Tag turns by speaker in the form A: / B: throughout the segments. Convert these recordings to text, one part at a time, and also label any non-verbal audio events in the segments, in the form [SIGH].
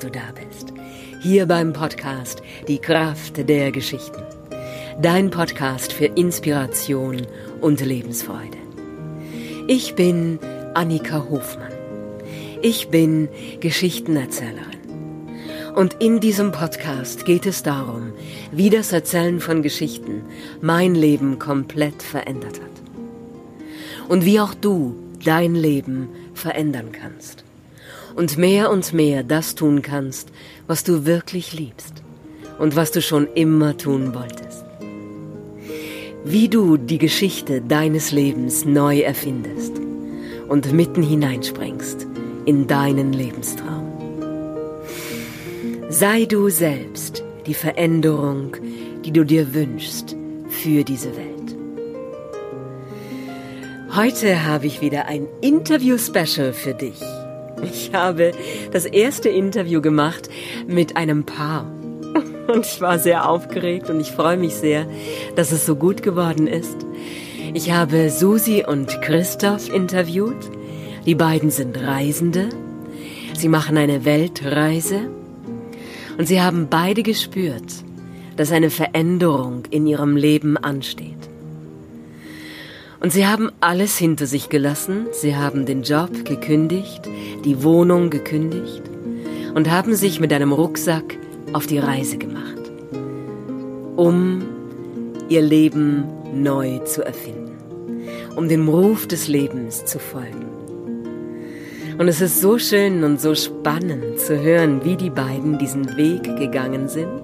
A: Du da bist. Hier beim Podcast Die Kraft der Geschichten. Dein Podcast für Inspiration und Lebensfreude. Ich bin Annika Hofmann. Ich bin Geschichtenerzählerin. Und in diesem Podcast geht es darum, wie das Erzählen von Geschichten mein Leben komplett verändert hat. Und wie auch du dein Leben verändern kannst und mehr und mehr das tun kannst, was du wirklich liebst und was du schon immer tun wolltest. Wie du die Geschichte deines Lebens neu erfindest und mitten hineinspringst in deinen Lebenstraum. Sei du selbst die Veränderung, die du dir wünschst für diese Welt. Heute habe ich wieder ein Interview-Special für dich. Ich habe das erste Interview gemacht mit einem Paar. [LAUGHS] Und ich war sehr aufgeregt und ich freue mich sehr, dass es so gut geworden ist. Ich habe Susi und Christoph interviewt. Die beiden sind Reisende. Sie machen eine Weltreise. Und sie haben beide gespürt, dass eine Veränderung in ihrem Leben ansteht. Und sie haben alles hinter sich gelassen, sie haben den Job gekündigt, die Wohnung gekündigt und haben sich mit einem Rucksack auf die Reise gemacht, um ihr Leben neu zu erfinden, um dem Ruf des Lebens zu folgen. Und es ist so schön und so spannend zu hören, wie die beiden diesen Weg gegangen sind.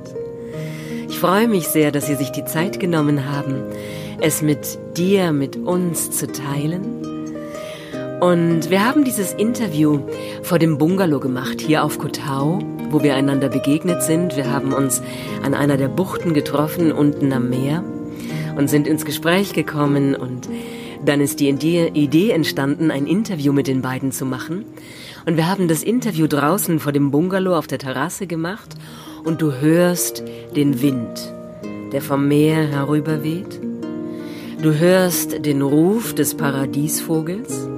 A: Ich freue mich sehr, dass sie sich die Zeit genommen haben, es mit dir, mit uns zu teilen. Und wir haben dieses Interview vor dem Bungalow gemacht, hier auf Kotau, wo wir einander begegnet sind. Wir haben uns an einer der Buchten getroffen, unten am Meer, und sind ins Gespräch gekommen. Und dann ist die Idee entstanden, ein Interview mit den beiden zu machen. Und wir haben das Interview draußen vor dem Bungalow auf der Terrasse gemacht. Und du hörst den Wind, der vom Meer herüberweht. Du hörst den Ruf des Paradiesvogels,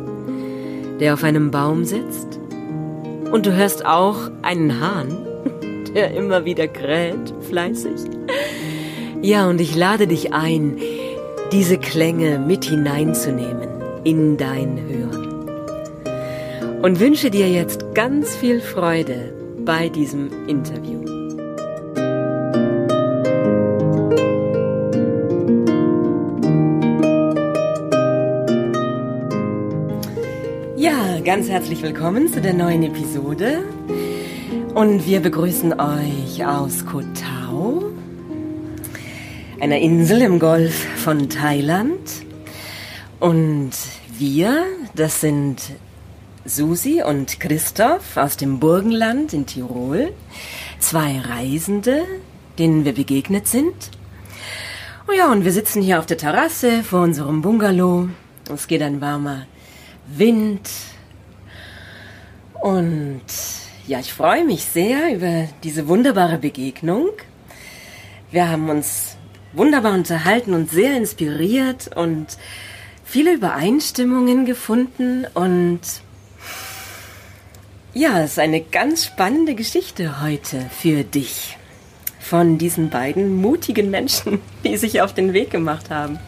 A: der auf einem Baum sitzt. Und du hörst auch einen Hahn, [LAUGHS] der immer wieder kräht, fleißig. Ja, und ich lade dich ein, diese Klänge mit hineinzunehmen in dein Hören. Und wünsche dir jetzt ganz viel Freude bei diesem Interview. Ganz herzlich willkommen zu der neuen Episode. Und wir begrüßen euch aus Koh Tao, einer Insel im Golf von Thailand. Und wir, das sind Susi und Christoph aus dem Burgenland in Tirol, zwei Reisende, denen wir begegnet sind. Oh ja, und wir sitzen hier auf der Terrasse vor unserem Bungalow. Es geht ein warmer Wind und ja, ich freue mich sehr über diese wunderbare Begegnung. Wir haben uns wunderbar unterhalten und sehr inspiriert und viele Übereinstimmungen gefunden und ja, es ist eine ganz spannende Geschichte heute für dich von diesen beiden mutigen Menschen, [LAUGHS] die sich auf den Weg gemacht haben.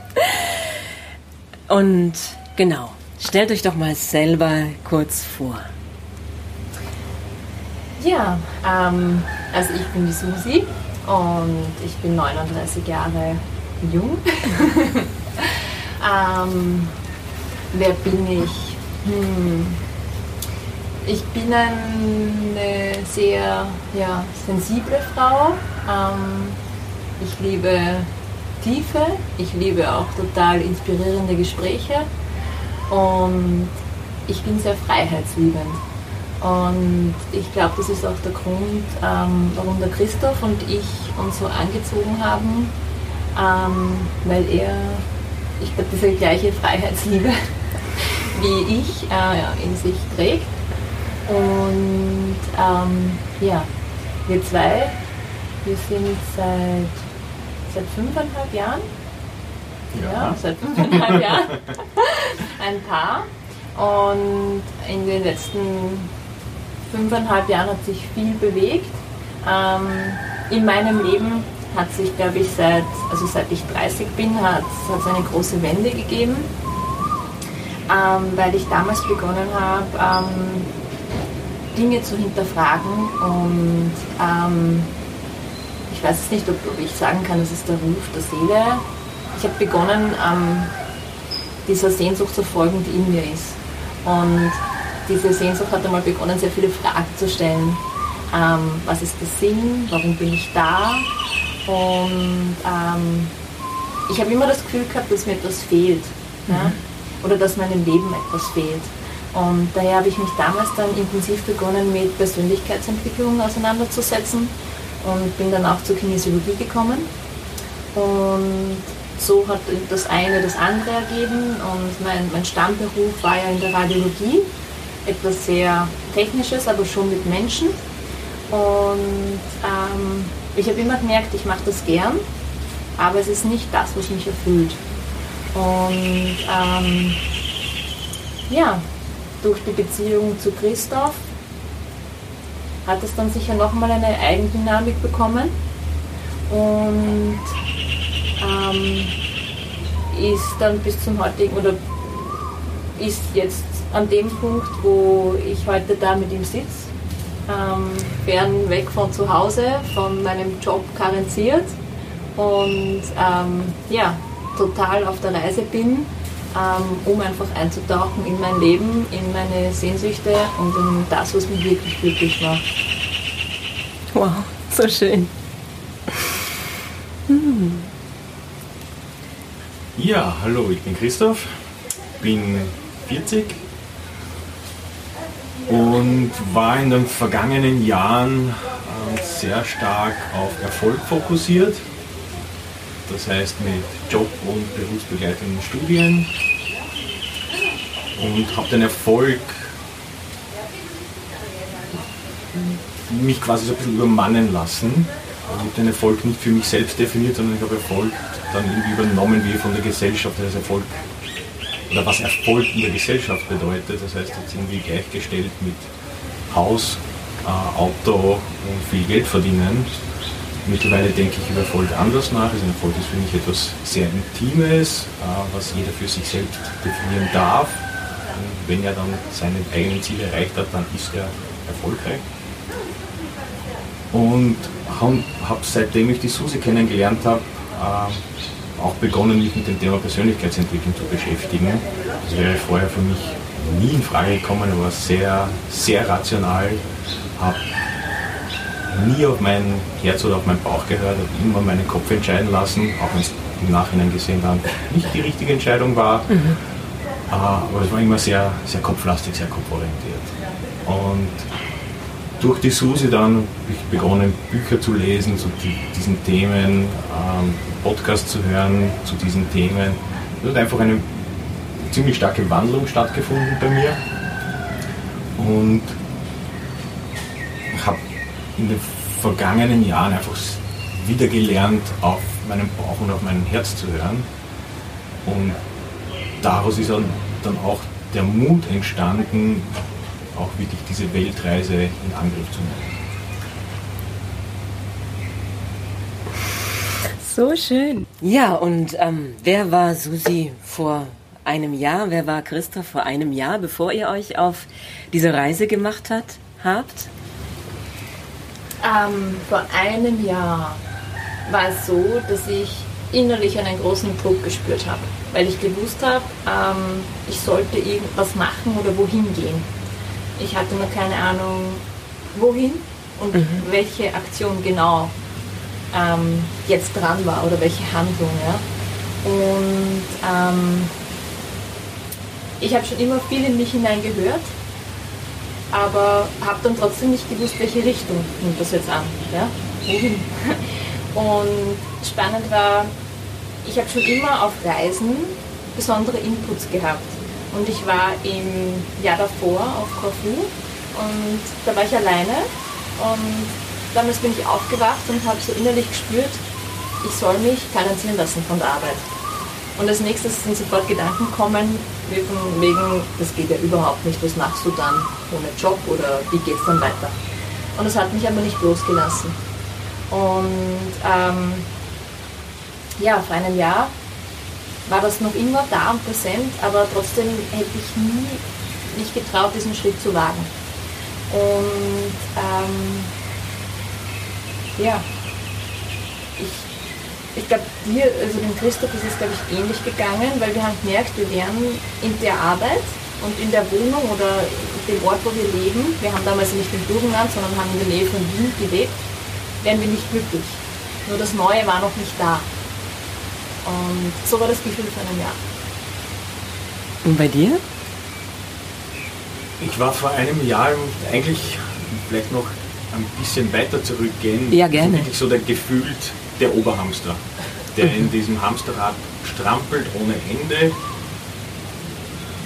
A: Und genau, stellt euch doch mal selber kurz vor.
B: Ja, ähm, also ich bin die Susi und ich bin 39 Jahre jung. [LAUGHS] ähm, wer bin ich? Hm. Ich bin eine sehr ja, sensible Frau. Ähm, ich liebe Tiefe, ich liebe auch total inspirierende Gespräche und ich bin sehr freiheitsliebend. Und ich glaube, das ist auch der Grund, ähm, warum der Christoph und ich uns so angezogen haben, ähm, weil er, ich glaube, diese gleiche Freiheitsliebe [LAUGHS] wie ich äh, in sich trägt. Und ähm, ja, wir zwei, wir sind seit, seit fünfeinhalb Jahren, ja, ja seit fünfeinhalb [LAUGHS] Jahren ein Paar. Und in den letzten fünfeinhalb Jahren hat sich viel bewegt. Ähm, in meinem Leben hat sich, glaube ich, seit, also seit ich 30 bin, hat es eine große Wende gegeben, ähm, weil ich damals begonnen habe, ähm, Dinge zu hinterfragen und ähm, ich weiß nicht, ob, ob, ich sagen kann, das ist der Ruf der Seele. Ich habe begonnen, ähm, dieser Sehnsucht zu folgen, die in mir ist. Und diese Sehnsucht hat einmal begonnen, sehr viele Fragen zu stellen. Ähm, was ist der Sinn? Warum bin ich da? Und ähm, ich habe immer das Gefühl gehabt, dass mir etwas fehlt. Mhm. Ja? Oder dass meinem Leben etwas fehlt. Und daher habe ich mich damals dann intensiv begonnen, mit Persönlichkeitsentwicklung auseinanderzusetzen und bin dann auch zur Kinesiologie gekommen. Und so hat das eine das andere ergeben und mein, mein Stammberuf war ja in der Radiologie, etwas sehr Technisches, aber schon mit Menschen. Und ähm, ich habe immer gemerkt, ich mache das gern, aber es ist nicht das, was mich erfüllt. Und ähm, ja, durch die Beziehung zu Christoph hat es dann sicher nochmal eine Eigendynamik bekommen und ähm, ist dann bis zum heutigen oder ist jetzt an dem Punkt, wo ich heute da mit ihm sitze, ähm, fern weg von zu Hause, von meinem Job karenziert und ähm, ja, total auf der Reise bin, ähm, um einfach einzutauchen in mein Leben, in meine Sehnsüchte und in das, was mich wirklich glücklich macht.
A: Wow, so schön. Hm.
C: Ja, hallo, ich bin Christoph, bin 40 und war in den vergangenen Jahren äh, sehr stark auf Erfolg fokussiert. Das heißt mit Job und berufsbegleitenden Studien und habe den Erfolg mich quasi so ein bisschen übermannen lassen. Ich habe den Erfolg nicht für mich selbst definiert, sondern ich habe Erfolg dann irgendwie übernommen wie von der Gesellschaft als Erfolg oder was Erfolg in der Gesellschaft bedeutet. Das heißt jetzt irgendwie gleichgestellt mit Haus, äh, Auto und viel Geld verdienen. Mittlerweile denke ich über Erfolg anders nach. Also Erfolg ist für mich etwas sehr Intimes, äh, was jeder für sich selbst definieren darf. Und wenn er dann seine eigenen Ziele erreicht hat, dann ist er erfolgreich. Und habe seitdem ich die Susi kennengelernt habe, äh, auch begonnen, mich mit dem Thema Persönlichkeitsentwicklung zu beschäftigen. Das wäre vorher für mich nie in Frage gekommen, aber sehr, sehr rational, habe nie auf mein Herz oder auf meinen Bauch gehört, habe immer meinen Kopf entscheiden lassen, auch wenn es im Nachhinein gesehen dann nicht die richtige Entscheidung war. Mhm. Äh, aber es war immer sehr, sehr kopflastig, sehr kopforientiert. Und durch die Susi dann begonnen, Bücher zu lesen zu diesen Themen, ähm, Podcasts zu hören zu diesen Themen. Es hat einfach eine ziemlich starke Wandlung stattgefunden bei mir. Und ich habe in den vergangenen Jahren einfach wieder gelernt, auf meinen Bauch und auf mein Herz zu hören. Und daraus ist dann auch der Mut entstanden, auch wirklich diese Weltreise in Angriff zu nehmen.
A: So schön. Ja, und ähm, wer war Susi vor einem Jahr? Wer war Christoph vor einem Jahr, bevor ihr euch auf diese Reise gemacht hat, habt?
B: Ähm, vor einem Jahr war es so, dass ich innerlich einen großen Druck gespürt habe, weil ich gewusst habe, ähm, ich sollte irgendwas machen oder wohin gehen. Ich hatte nur keine Ahnung, wohin und mhm. welche Aktion genau ähm, jetzt dran war oder welche Handlung. Ja? Und ähm, ich habe schon immer viel in mich hineingehört, aber habe dann trotzdem nicht gewusst, welche Richtung nimmt das jetzt an. Ja? Wohin? [LAUGHS] Und spannend war, ich habe schon immer auf Reisen besondere Inputs gehabt. Und ich war im Jahr davor auf Corfu und da war ich alleine und damals bin ich aufgewacht und habe so innerlich gespürt, ich soll mich karenzieren lassen von der Arbeit. Und als nächstes sind sofort Gedanken kommen, wie von wegen, das geht ja überhaupt nicht, was machst du dann ohne Job oder wie geht es dann weiter? Und das hat mich aber nicht losgelassen. Und ähm, ja, vor einem Jahr war das noch immer da und präsent, aber trotzdem hätte ich nie mich getraut, diesen Schritt zu wagen. Und ähm, ja, ich, ich glaube, dir, also dem Christoph ist es, glaube ich, ähnlich gegangen, weil wir haben gemerkt, wir wären in der Arbeit und in der Wohnung oder dem Ort, wo wir leben, wir haben damals nicht im Burgenland, sondern haben in der Nähe von Wien gelebt, wären wir nicht glücklich. Nur das Neue war noch nicht da. Und so war das Gefühl vor einem Jahr.
A: Und bei dir?
C: Ich war vor einem Jahr eigentlich vielleicht noch ein bisschen weiter zurückgehen.
A: Ja, gerne.
C: Wirklich so der gefühlt der Oberhamster, der in [LAUGHS] diesem Hamsterrad strampelt ohne Ende.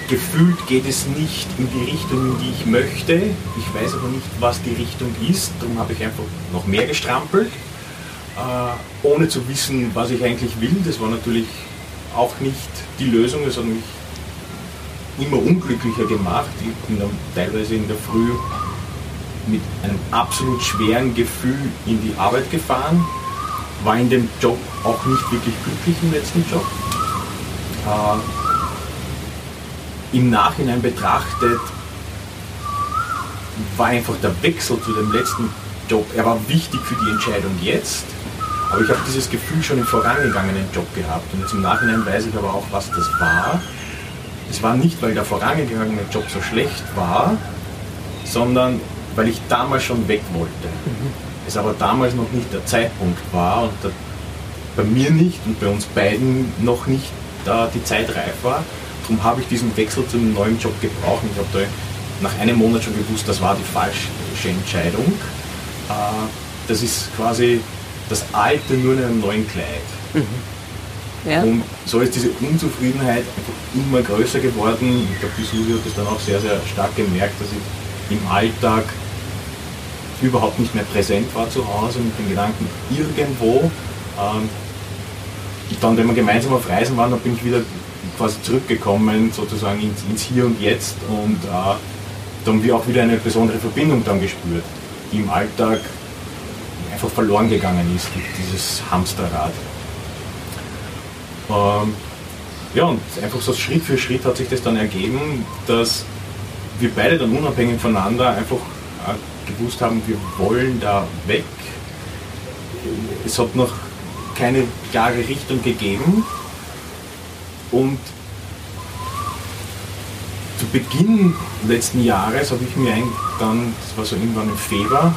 C: Gefühlt geht es nicht in die Richtung, in die ich möchte. Ich weiß aber nicht, was die Richtung ist. Darum habe ich einfach noch mehr gestrampelt, äh, ohne zu wissen, was ich eigentlich will. Das war natürlich auch nicht die Lösung. Das hat mich immer unglücklicher gemacht. Ich bin dann teilweise in der Früh mit einem absolut schweren Gefühl in die Arbeit gefahren, war in dem Job auch nicht wirklich glücklich im letzten Job. Äh, Im Nachhinein betrachtet war einfach der Wechsel zu dem letzten Job, er war wichtig für die Entscheidung jetzt, aber ich habe dieses Gefühl schon im vorangegangenen Job gehabt und jetzt im Nachhinein weiß ich aber auch, was das war es war nicht, weil der vorangegangene Job so schlecht war, sondern weil ich damals schon weg wollte. Mhm. Es aber damals noch nicht der Zeitpunkt war und der, bei mir nicht und bei uns beiden noch nicht da die Zeit reif war. Darum habe ich diesen Wechsel zum neuen Job gebraucht. Ich habe da nach einem Monat schon gewusst, das war die falsche Entscheidung. Äh, das ist quasi das Alte nur in einem neuen Kleid. Mhm. Ja. Und so ist diese Unzufriedenheit einfach immer größer geworden. Ich glaube, die Susi hat das dann auch sehr, sehr stark gemerkt, dass ich im Alltag überhaupt nicht mehr präsent war zu Hause mit den Gedanken irgendwo. Ähm, dann, wenn wir gemeinsam auf Reisen waren, dann bin ich wieder quasi zurückgekommen, sozusagen ins, ins Hier und Jetzt und äh, da haben wir auch wieder eine besondere Verbindung dann gespürt, die im Alltag einfach verloren gegangen ist, dieses Hamsterrad. Ähm, ja, und einfach so Schritt für Schritt hat sich das dann ergeben, dass wir beide dann unabhängig voneinander einfach äh, gewusst haben, wir wollen da weg. Es hat noch keine klare Richtung gegeben. Und zu Beginn letzten Jahres habe ich mir dann, das war so irgendwann im Februar,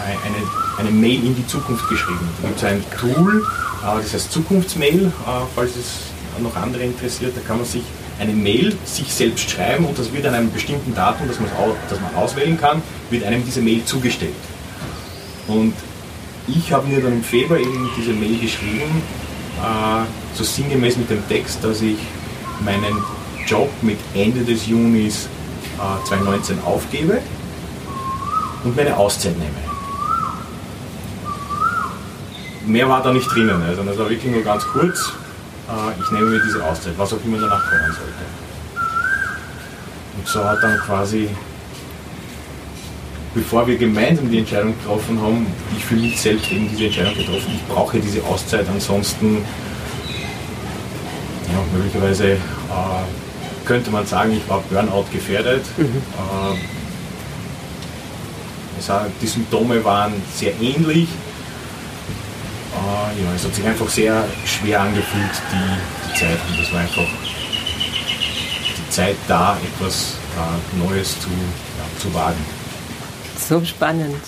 C: eine, eine Mail in die Zukunft geschrieben. Da gibt es ein Tool, äh, das heißt Zukunftsmail, äh, falls es noch andere interessiert, da kann man sich eine Mail sich selbst schreiben und das wird an einem bestimmten Datum, das man, das man auswählen kann, wird einem diese Mail zugestellt. Und ich habe mir dann im Februar eben diese Mail geschrieben, äh, so sinngemäß mit dem Text, dass ich meinen Job mit Ende des Junis äh, 2019 aufgebe und meine Auszeit nehme mehr war da nicht drinnen. Also das war wirklich nur ganz kurz. Äh, ich nehme mir diese Auszeit, was auch immer danach kommen sollte. Und so hat dann quasi, bevor wir gemeinsam die Entscheidung getroffen haben, ich für mich selbst eben diese Entscheidung getroffen. Ich brauche diese Auszeit, ansonsten ja, möglicherweise äh, könnte man sagen, ich war Burnout gefährdet. Mhm. Äh, die Symptome waren sehr ähnlich ja, es hat sich einfach sehr schwer angefühlt, die, die Zeit. Und das war einfach die Zeit da, etwas äh, Neues zu, ja, zu wagen.
A: So spannend.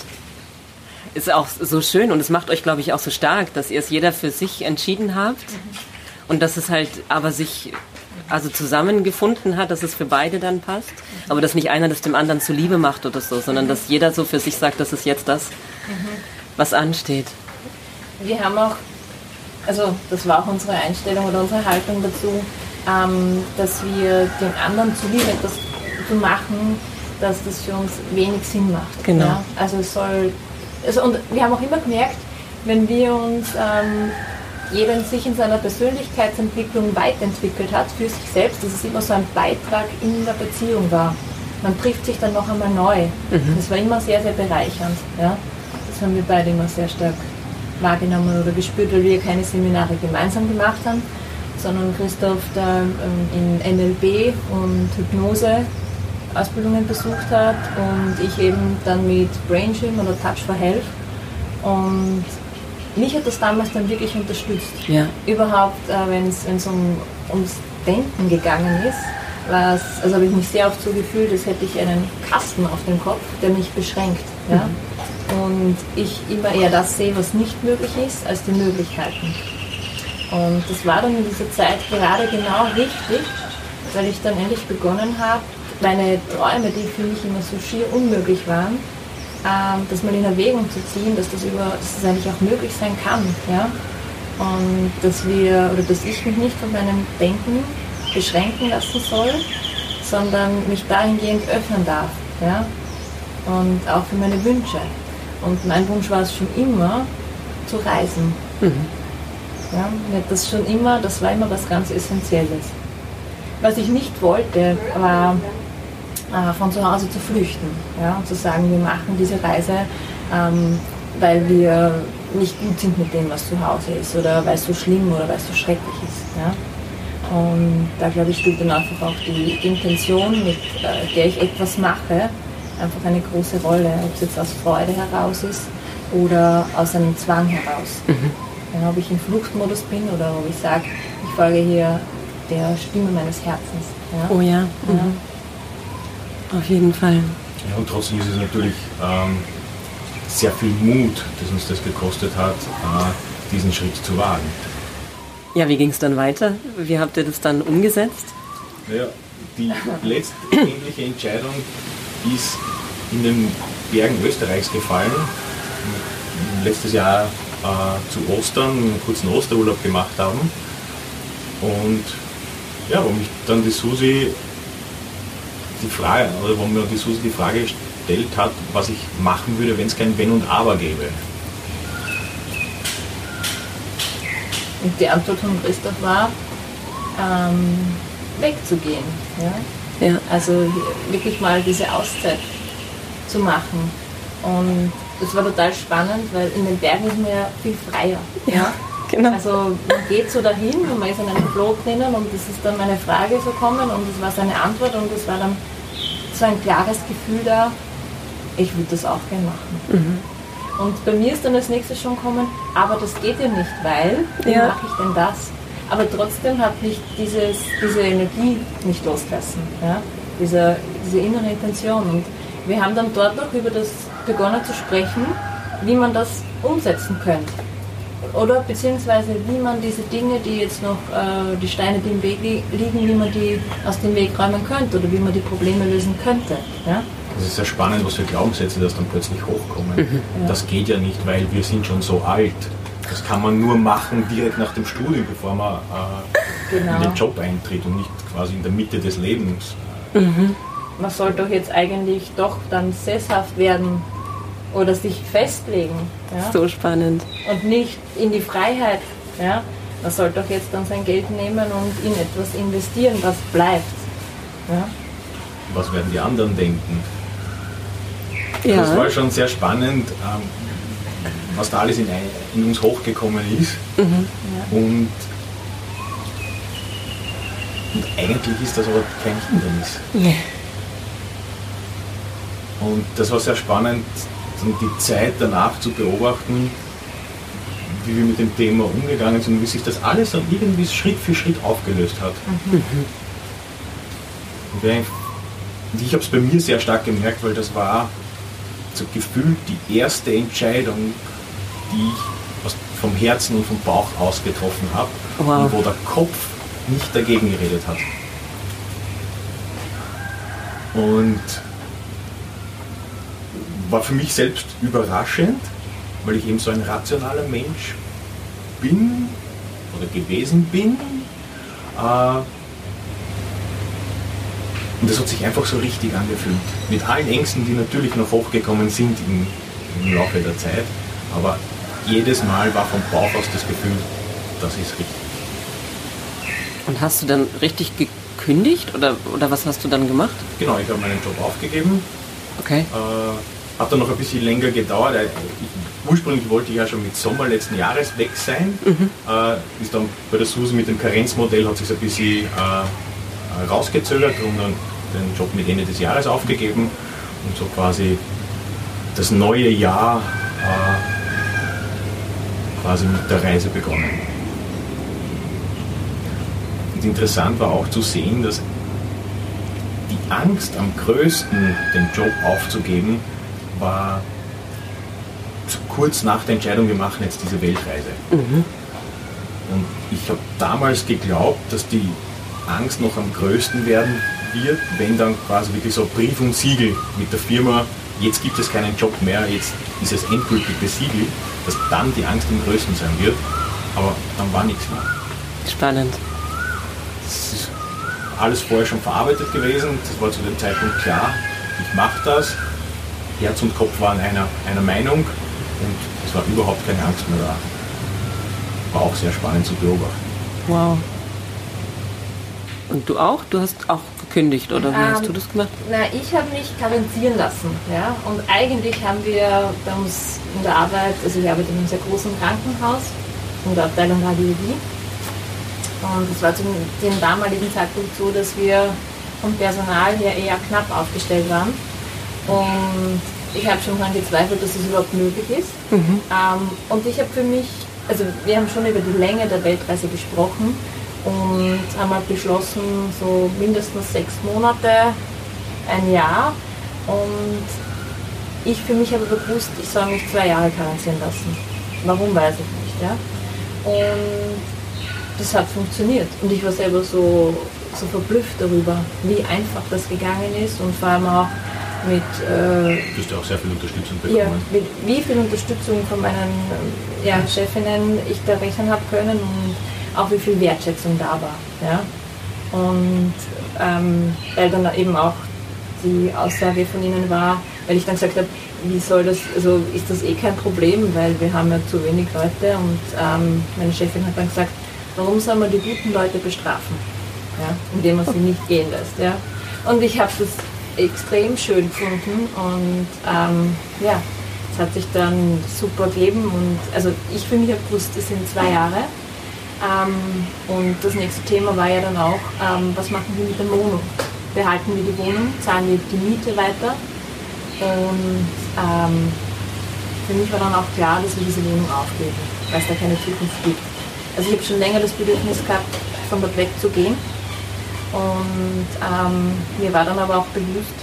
A: Ist auch so schön und es macht euch, glaube ich, auch so stark, dass ihr es jeder für sich entschieden habt und dass es halt aber sich also zusammengefunden hat, dass es für beide dann passt, aber dass nicht einer das dem anderen zuliebe macht oder so, sondern dass jeder so für sich sagt, das ist jetzt das, was ansteht
B: wir haben auch, also das war auch unsere Einstellung oder unsere Haltung dazu, ähm, dass wir den anderen zuliebe etwas zu machen, dass das für uns wenig Sinn macht.
A: Genau. Ja?
B: Also es soll, also und wir haben auch immer gemerkt, wenn wir uns ähm, jeder sich in seiner Persönlichkeitsentwicklung weiterentwickelt hat für sich selbst, dass es immer so ein Beitrag in der Beziehung war. Man trifft sich dann noch einmal neu. Mhm. Das war immer sehr, sehr bereichernd. Ja? Das haben wir beide immer sehr stark wahrgenommen oder gespürt, weil wir keine Seminare gemeinsam gemacht haben, sondern Christoph da ähm, in NLP und Hypnose Ausbildungen besucht hat und ich eben dann mit Brain Gym oder Touch for Health. Und mich hat das damals dann wirklich unterstützt. Ja. Überhaupt, äh, wenn es um, ums Denken gegangen ist, also habe ich mich sehr oft so gefühlt, als hätte ich einen Kasten auf dem Kopf, der mich beschränkt. Ja? Mhm. Und ich immer eher das sehe, was nicht möglich ist, als die Möglichkeiten. Und das war dann in dieser Zeit gerade genau richtig, weil ich dann endlich begonnen habe, meine Träume, die für mich immer so schier unmöglich waren, ähm, das mal in Erwägung zu ziehen, dass das, über, dass das eigentlich auch möglich sein kann. Ja? Und dass wir, oder dass ich mich nicht von meinem Denken beschränken lassen soll, sondern mich dahingehend öffnen darf. Ja? Und auch für meine Wünsche. Und mein Wunsch war es schon immer, zu reisen. Mhm. Ja, das schon immer, das war immer was ganz Essentielles. Was ich nicht wollte, war äh, von zu Hause zu flüchten. Ja, und zu sagen, wir machen diese Reise, ähm, weil wir nicht gut sind mit dem, was zu Hause ist oder weil es so schlimm oder weil es so schrecklich ist. Ja? Und da glaube ich spielt dann einfach auch die, Intention, mit äh, der ich etwas mache, einfach eine große Rolle, ob es jetzt aus Freude heraus ist oder aus einem Zwang heraus. Mhm. Ja, ob ich im Fluchtmodus bin oder ob ich sage, ich folge hier der Stimme meines Herzens.
A: Ja? Oh ja. Mhm. ja. Auf jeden Fall.
C: Ja, und trotzdem ist es natürlich ähm, sehr viel Mut, das uns das gekostet hat, äh, diesen Schritt zu wagen.
A: Ja, wie ging es dann weiter? Wie habt ihr das dann umgesetzt?
C: Naja, die letztendliche Entscheidung ist in den Bergen Österreichs gefallen. Letztes Jahr äh, zu Ostern einen kurzen Osterurlaub gemacht haben. Und ja, wo mich dann die Susi die Frage, oder wo mir die Susi die Frage gestellt hat, was ich machen würde, wenn es kein Wenn und Aber gäbe.
B: Und die Antwort von Christoph war, ähm, wegzugehen. Ja? Ja. Also wirklich mal diese Auszeit zu machen. Und das war total spannend, weil in den Bergen ist man ja viel freier. Ja. ja? Genau. Also man geht so dahin und man ist in einem Flow drinnen und das ist dann meine Frage so kommen und das war seine Antwort und es war dann so ein klares Gefühl da, ich würde das auch gerne machen. Mhm. Und bei mir ist dann als nächstes schon kommen, aber das geht ja nicht, weil, wie ja. mache ich denn das? Aber trotzdem hat mich dieses, diese Energie nicht losgelassen, ja? diese, diese innere Intention. Und wir haben dann dort noch über das begonnen zu sprechen, wie man das umsetzen könnte. Oder beziehungsweise wie man diese Dinge, die jetzt noch, äh, die Steine, die im Weg li liegen, wie man die aus dem Weg räumen könnte oder wie man die Probleme lösen könnte. Ja?
C: Das ist sehr spannend, was für Glaubenssätze das dann plötzlich hochkommen. Mhm. Ja. Das geht ja nicht, weil wir sind schon so alt. Das kann man nur machen direkt nach dem Studium, bevor man äh, genau. in den Job eintritt und nicht quasi in der Mitte des Lebens.
B: Mhm. Man soll doch jetzt eigentlich doch dann sesshaft werden oder sich festlegen.
A: Ja? So spannend.
B: Und nicht in die Freiheit. Ja? Man soll doch jetzt dann sein Geld nehmen und in etwas investieren, was bleibt. Ja?
C: Was werden die anderen denken? Ja. Das war schon sehr spannend, ähm, was da alles in, in uns hochgekommen ist. Mhm. Ja. Und, und eigentlich ist das aber kein Hindernis. Nee. Und das war sehr spannend, die Zeit danach zu beobachten, wie wir mit dem Thema umgegangen sind, wie sich das alles dann irgendwie Schritt für Schritt aufgelöst hat. Mhm. Und ich habe es bei mir sehr stark gemerkt, weil das war so gefühlt die erste Entscheidung, die ich vom Herzen und vom Bauch aus getroffen habe wow. und wo der Kopf nicht dagegen geredet hat. Und war für mich selbst überraschend, weil ich eben so ein rationaler Mensch bin oder gewesen bin. Äh, und das hat sich einfach so richtig angefühlt. Mit allen Ängsten, die natürlich noch hochgekommen sind im, im Laufe der Zeit. Aber jedes Mal war vom Bauch aus das Gefühl, das ist richtig.
A: Und hast du dann richtig gekündigt oder, oder was hast du dann gemacht?
C: Genau, ich habe meinen Job aufgegeben.
A: Okay.
C: Äh, hat dann noch ein bisschen länger gedauert. Äh, ich, ursprünglich wollte ich ja schon mit Sommer letzten Jahres weg sein. Mhm. Äh, ist dann bei der SUSE mit dem Karenzmodell hat sich ein bisschen äh, rausgezögert und dann den Job mit Ende des Jahres aufgegeben und so quasi das neue Jahr äh, quasi mit der Reise begonnen. Und interessant war auch zu sehen, dass die Angst am größten, den Job aufzugeben, war kurz nach der Entscheidung, wir machen jetzt diese Weltreise. Mhm. Und ich habe damals geglaubt, dass die Angst noch am größten werden wird, wenn dann quasi wirklich so Brief und Siegel mit der Firma, jetzt gibt es keinen Job mehr, jetzt ist es endgültig besiegelt, dass dann die Angst am größten sein wird. Aber dann war nichts mehr.
A: Spannend.
C: Das ist alles vorher schon verarbeitet gewesen. Das war zu dem Zeitpunkt klar, ich mache das. Herz und Kopf waren einer, einer Meinung und es war überhaupt keine Angst mehr da. War auch sehr spannend zu beobachten.
A: Wow. Und du auch? Du hast auch gekündigt oder wie ähm, hast du das gemacht?
B: Na, ich habe mich karenzieren lassen. Ja? Und eigentlich haben wir bei uns in der Arbeit, also ich arbeite in einem sehr großen Krankenhaus in der Abteilung Radiologie. Und es war zu dem damaligen Zeitpunkt so, dass wir vom Personal her eher knapp aufgestellt waren. Und ich habe schon daran gezweifelt, dass es überhaupt möglich ist. Mhm. Ähm, und ich habe für mich, also wir haben schon über die Länge der Weltreise gesprochen und haben halt beschlossen, so mindestens sechs Monate, ein Jahr. Und ich für mich habe bewusst, ich soll mich zwei Jahre karenzieren lassen. Warum weiß ich nicht. Ja? Und das hat funktioniert. Und ich war selber so, so verblüfft darüber, wie einfach das gegangen ist und vor allem auch mit. Äh,
C: du hast ja auch sehr viel Unterstützung bekommen.
B: Ja, mit wie viel Unterstützung von meinen ja, Chefinnen ich da rechnen habe können und auch wie viel Wertschätzung da war. Ja? Und ähm, weil dann eben auch die Aussage von ihnen war, weil ich dann gesagt habe, wie soll das, also ist das eh kein Problem, weil wir haben ja zu wenig Leute und ähm, meine Chefin hat dann gesagt, warum soll man die guten Leute bestrafen, ja? indem man sie [LAUGHS] nicht gehen lässt. Ja? Und ich habe das extrem schön gefunden und ähm, ja, es hat sich dann super gegeben und also ich für mich habe gewusst, es sind zwei Jahre ähm, und das nächste Thema war ja dann auch, ähm, was machen wir mit der Wohnung? Behalten wir die Wohnung, zahlen wir die Miete weiter? Und ähm, für mich war dann auch klar, dass wir diese Wohnung aufgeben, weil es da keine Zukunft gibt. Also ich habe schon länger das Bedürfnis gehabt, von dort wegzugehen. Und ähm, mir war dann aber auch bewusst,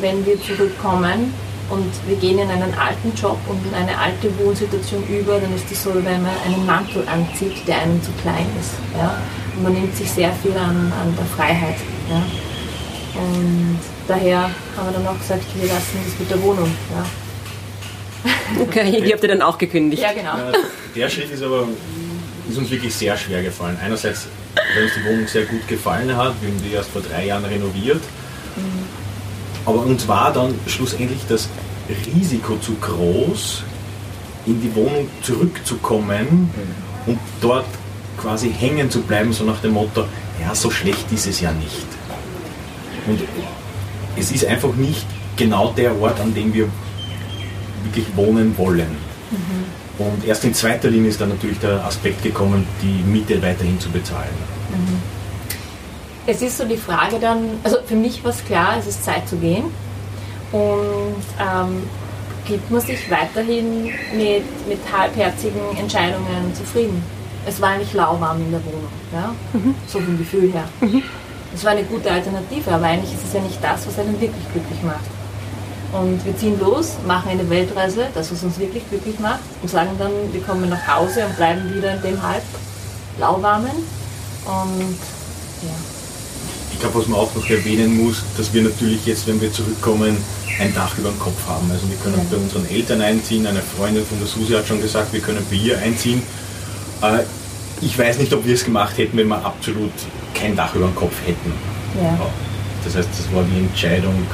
B: wenn wir zurückkommen, und wir gehen in einen alten Job und in eine alte Wohnsituation über, dann ist es so, wenn man einen Mantel anzieht, der einem zu klein ist. Ja? Und man nimmt sich sehr viel an, an der Freiheit. Ja? Und daher haben wir dann auch gesagt, wir lassen das mit der Wohnung. Ja?
A: Okay, die habt ihr dann auch gekündigt.
B: Ja, genau. Ja,
C: der Schritt ist aber ist uns wirklich sehr schwer gefallen. Einerseits, weil uns die Wohnung sehr gut gefallen hat, wir haben die erst vor drei Jahren renoviert. Mhm aber uns war dann schlussendlich das Risiko zu groß, in die Wohnung zurückzukommen mhm. und dort quasi hängen zu bleiben, so nach dem Motto, ja, so schlecht ist es ja nicht. Und es ist einfach nicht genau der Ort, an dem wir wirklich wohnen wollen. Mhm. Und erst in zweiter Linie ist dann natürlich der Aspekt gekommen, die Miete weiterhin zu bezahlen. Mhm.
B: Es ist so die Frage dann, also für mich war es klar, es ist Zeit zu gehen. Und ähm, gibt man sich weiterhin mit, mit halbherzigen Entscheidungen zufrieden. Es war eigentlich lauwarm in der Wohnung, ja? Mhm. so vom Gefühl her. Mhm. Es war eine gute Alternative, aber eigentlich ist es ja nicht das, was einen wirklich glücklich macht. Und wir ziehen los, machen eine Weltreise, das, was uns wirklich glücklich macht, und sagen dann, wir kommen nach Hause und bleiben wieder in dem halb lauwarmen. Und ja,
C: ich glaube, was man auch noch erwähnen muss, dass wir natürlich jetzt, wenn wir zurückkommen, ein Dach über dem Kopf haben. Also wir können bei unseren Eltern einziehen, eine Freundin von der Susi hat schon gesagt, wir können bei ihr einziehen. Äh, ich weiß nicht, ob wir es gemacht hätten, wenn wir absolut kein Dach über dem Kopf hätten. Ja. Das heißt, das war die Entscheidung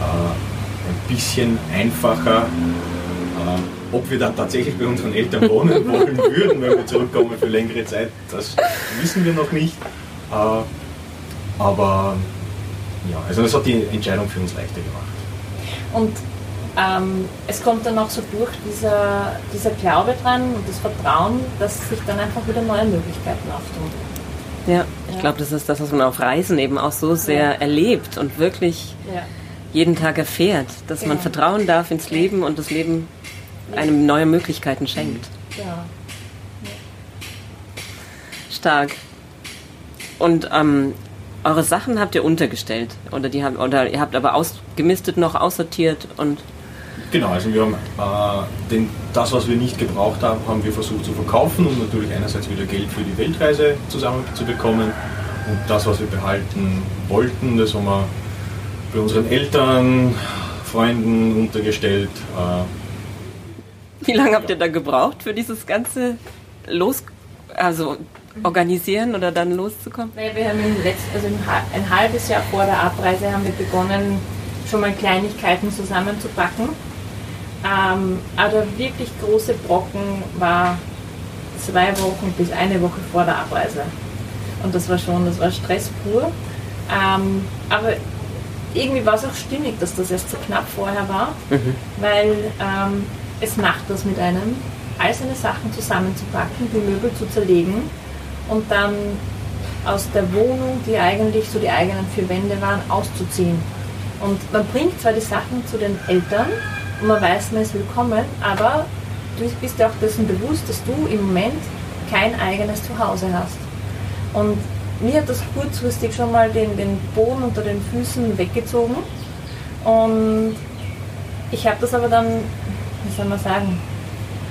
C: äh, ein bisschen einfacher, Ähm, ob wir dann tatsächlich bei unseren Eltern wohnen wollen würden, wenn wir zurückkommen für längere Zeit, das wissen wir noch nicht. Aber ja, also das hat die Entscheidung für uns leichter gemacht.
B: Und ähm, es kommt dann auch so durch dieser, dieser Glaube dran und das Vertrauen, dass sich dann einfach wieder neue Möglichkeiten auftun.
A: Ja, ich glaube, das ist das, was man auf Reisen eben auch so sehr ja. erlebt und wirklich ja. jeden Tag erfährt, dass genau. man vertrauen darf ins Leben und das Leben einem neue Möglichkeiten schenkt. Ja. Stark. Und ähm, eure Sachen habt ihr untergestellt oder die haben oder ihr habt aber ausgemistet noch aussortiert und
C: Genau, also wir haben äh, den, das, was wir nicht gebraucht haben, haben wir versucht zu verkaufen und natürlich einerseits wieder Geld für die Weltreise zusammenzubekommen. Und das, was wir behalten wollten, das haben wir bei unseren Eltern, Freunden untergestellt.
A: Äh, Wie lange habt ihr da gebraucht für dieses ganze Los, also organisieren oder dann loszukommen?
B: Naja, wir haben im letzten, also ein halbes Jahr vor der Abreise haben wir begonnen, schon mal Kleinigkeiten zusammenzupacken. Ähm, aber wirklich große Brocken war zwei Wochen bis eine Woche vor der Abreise. Und das war schon, das war Stress pur. Ähm, aber irgendwie war es auch stimmig, dass das erst so knapp vorher war, mhm. weil ähm, es macht das mit einem, all seine Sachen zusammenzupacken, die Möbel zu zerlegen und dann aus der Wohnung, die eigentlich so die eigenen vier Wände waren, auszuziehen. Und man bringt zwar die Sachen zu den Eltern und man weiß, man ist willkommen, aber du bist dir auch dessen bewusst, dass du im Moment kein eigenes Zuhause hast. Und mir hat das kurzfristig schon mal den, den Boden unter den Füßen weggezogen. Und ich habe das aber dann, wie soll man sagen,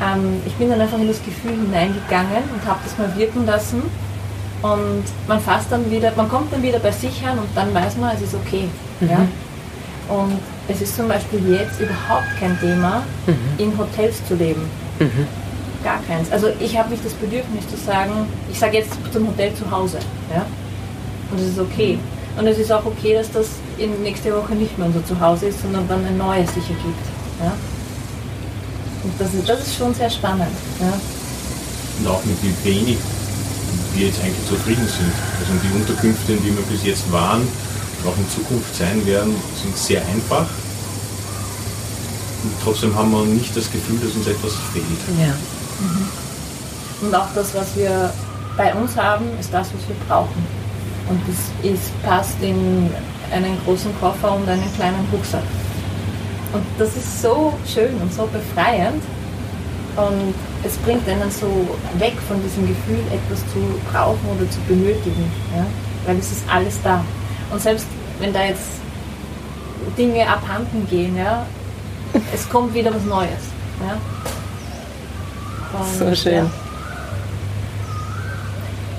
B: ähm, ich bin dann einfach in das Gefühl hineingegangen und habe das mal wirken lassen. Und man fasst dann wieder, man kommt dann wieder bei sich an und dann weiß man, es ist okay. Mhm. Ja? Und es ist zum Beispiel jetzt überhaupt kein Thema, mhm. in Hotels zu leben. Mhm. Gar keins. Also ich habe nicht das Bedürfnis zu sagen, ich sage jetzt zum Hotel zu Hause. Ja? Und es ist okay. Und es ist auch okay, dass das in nächste Woche nicht mehr unser Zuhause ist, sondern dann ein neues sich ergibt. Ja? Und das ist, das ist schon sehr spannend. Ja?
C: Und auch mit wie wenig wir jetzt eigentlich zufrieden sind. Also die Unterkünfte, in denen wir bis jetzt waren, auch in Zukunft sein werden, sind sehr einfach. Und trotzdem haben wir nicht das Gefühl, dass uns etwas fehlt.
B: Ja. Mhm. Und auch das, was wir bei uns haben, ist das, was wir brauchen. Und es ist, passt in einen großen Koffer und einen kleinen Rucksack. Und das ist so schön und so befreiend. Und es bringt einen so weg von diesem Gefühl, etwas zu brauchen oder zu benötigen. Ja? Weil es ist alles da. Und selbst wenn da jetzt Dinge abhanden gehen, ja, es kommt wieder was Neues. Ja.
A: Und, so schön. Ja.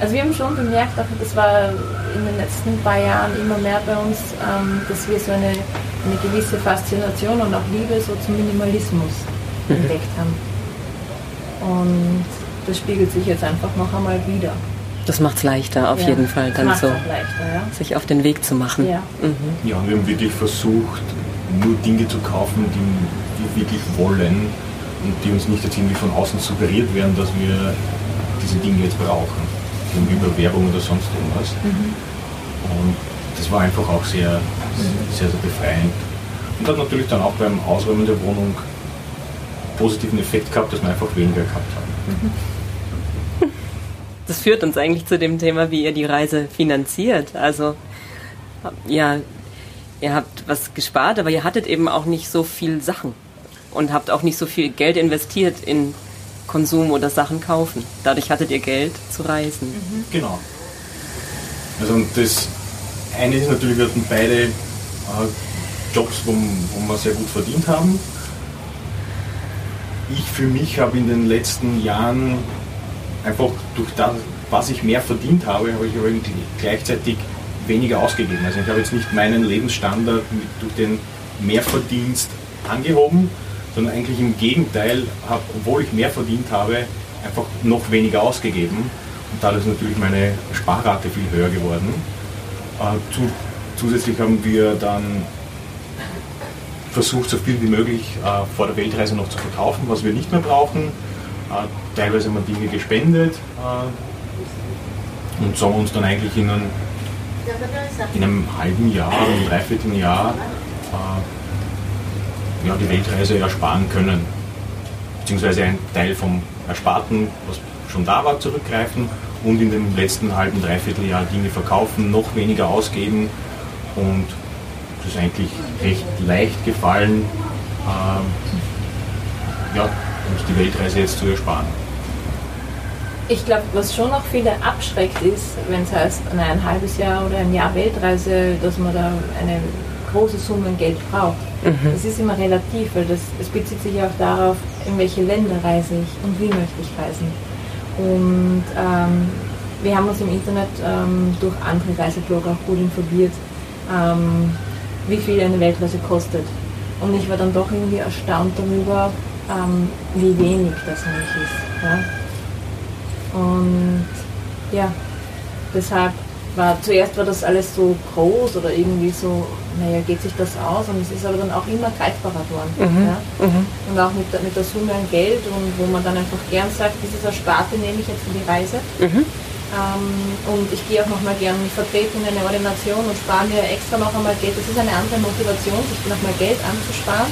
B: Also wir haben schon bemerkt, auch das war in den letzten paar Jahren immer mehr bei uns, ähm, dass wir so eine, eine gewisse Faszination und auch Liebe so zum Minimalismus mhm. entdeckt haben. Und das spiegelt sich jetzt einfach noch einmal wieder.
A: Das macht es leichter, auf ja, jeden Fall, dann so leichter, ja. sich auf den Weg zu machen.
C: Ja. Mhm. ja, und wir haben wirklich versucht, nur Dinge zu kaufen, die wir wirklich wollen und die uns nicht jetzt irgendwie von außen suggeriert werden, dass wir diese Dinge jetzt brauchen. Über Werbung oder sonst irgendwas. Mhm. Und das war einfach auch sehr, sehr, sehr befreiend. Und hat natürlich dann auch beim Ausräumen der Wohnung positiven Effekt gehabt, dass wir einfach weniger gehabt haben. [LAUGHS]
A: Das führt uns eigentlich zu dem Thema, wie ihr die Reise finanziert. Also, ja, ihr habt was gespart, aber ihr hattet eben auch nicht so viel Sachen und habt auch nicht so viel Geld investiert in Konsum oder Sachen kaufen. Dadurch hattet ihr Geld zu reisen.
C: Mhm. Genau. Also und das eine ist natürlich, wir hatten beide äh, Jobs, wo, wo wir sehr gut verdient haben. Ich für mich habe in den letzten Jahren einfach durch das, was ich mehr verdient habe, habe ich aber gleichzeitig weniger ausgegeben. Also ich habe jetzt nicht meinen Lebensstandard durch den Mehrverdienst angehoben, sondern eigentlich im Gegenteil, habe, obwohl ich mehr verdient habe, einfach noch weniger ausgegeben. Und dadurch ist natürlich meine Sparrate viel höher geworden. Zu, zusätzlich haben wir dann versucht, so viel wie möglich äh, vor der Weltreise noch zu verkaufen, was wir nicht mehr brauchen. Äh, teilweise haben wir Dinge gespendet äh, und sagen uns dann eigentlich in einem, in einem halben Jahr, einem Dreivierteljahr äh, ja, die Weltreise ersparen können. Beziehungsweise einen Teil vom Ersparten, was schon da war, zurückgreifen und in dem letzten halben, Dreivierteljahr Dinge verkaufen, noch weniger ausgeben und das ist eigentlich recht leicht gefallen, ähm, ja, uns die Weltreise jetzt zu ersparen.
B: Ich glaube, was schon noch viele abschreckt ist, wenn es heißt, ein halbes Jahr oder ein Jahr Weltreise, dass man da eine große Summe Geld braucht. Mhm. Das ist immer relativ, weil das, das bezieht sich auch darauf, in welche Länder reise ich und wie möchte ich reisen. Und ähm, wir haben uns im Internet ähm, durch andere Reiseblogger auch gut informiert, ähm, wie viel eine Weltreise kostet. Und ich war dann doch irgendwie erstaunt darüber, ähm, wie wenig das eigentlich ist. Ja? Und ja, deshalb war zuerst war das alles so groß oder irgendwie so, naja, geht sich das aus und es ist aber dann auch immer greifbarer geworden. Mhm. Ja? Mhm. Und auch mit der, mit der Summe an Geld und wo man dann einfach gern sagt, dieses Ersparte nehme ich jetzt für die Reise. Mhm. Ähm, und ich gehe auch nochmal gern, ich vertrete in eine Ordination und spare mir extra noch einmal Geld. Das ist eine andere Motivation, sich nochmal Geld anzusparen.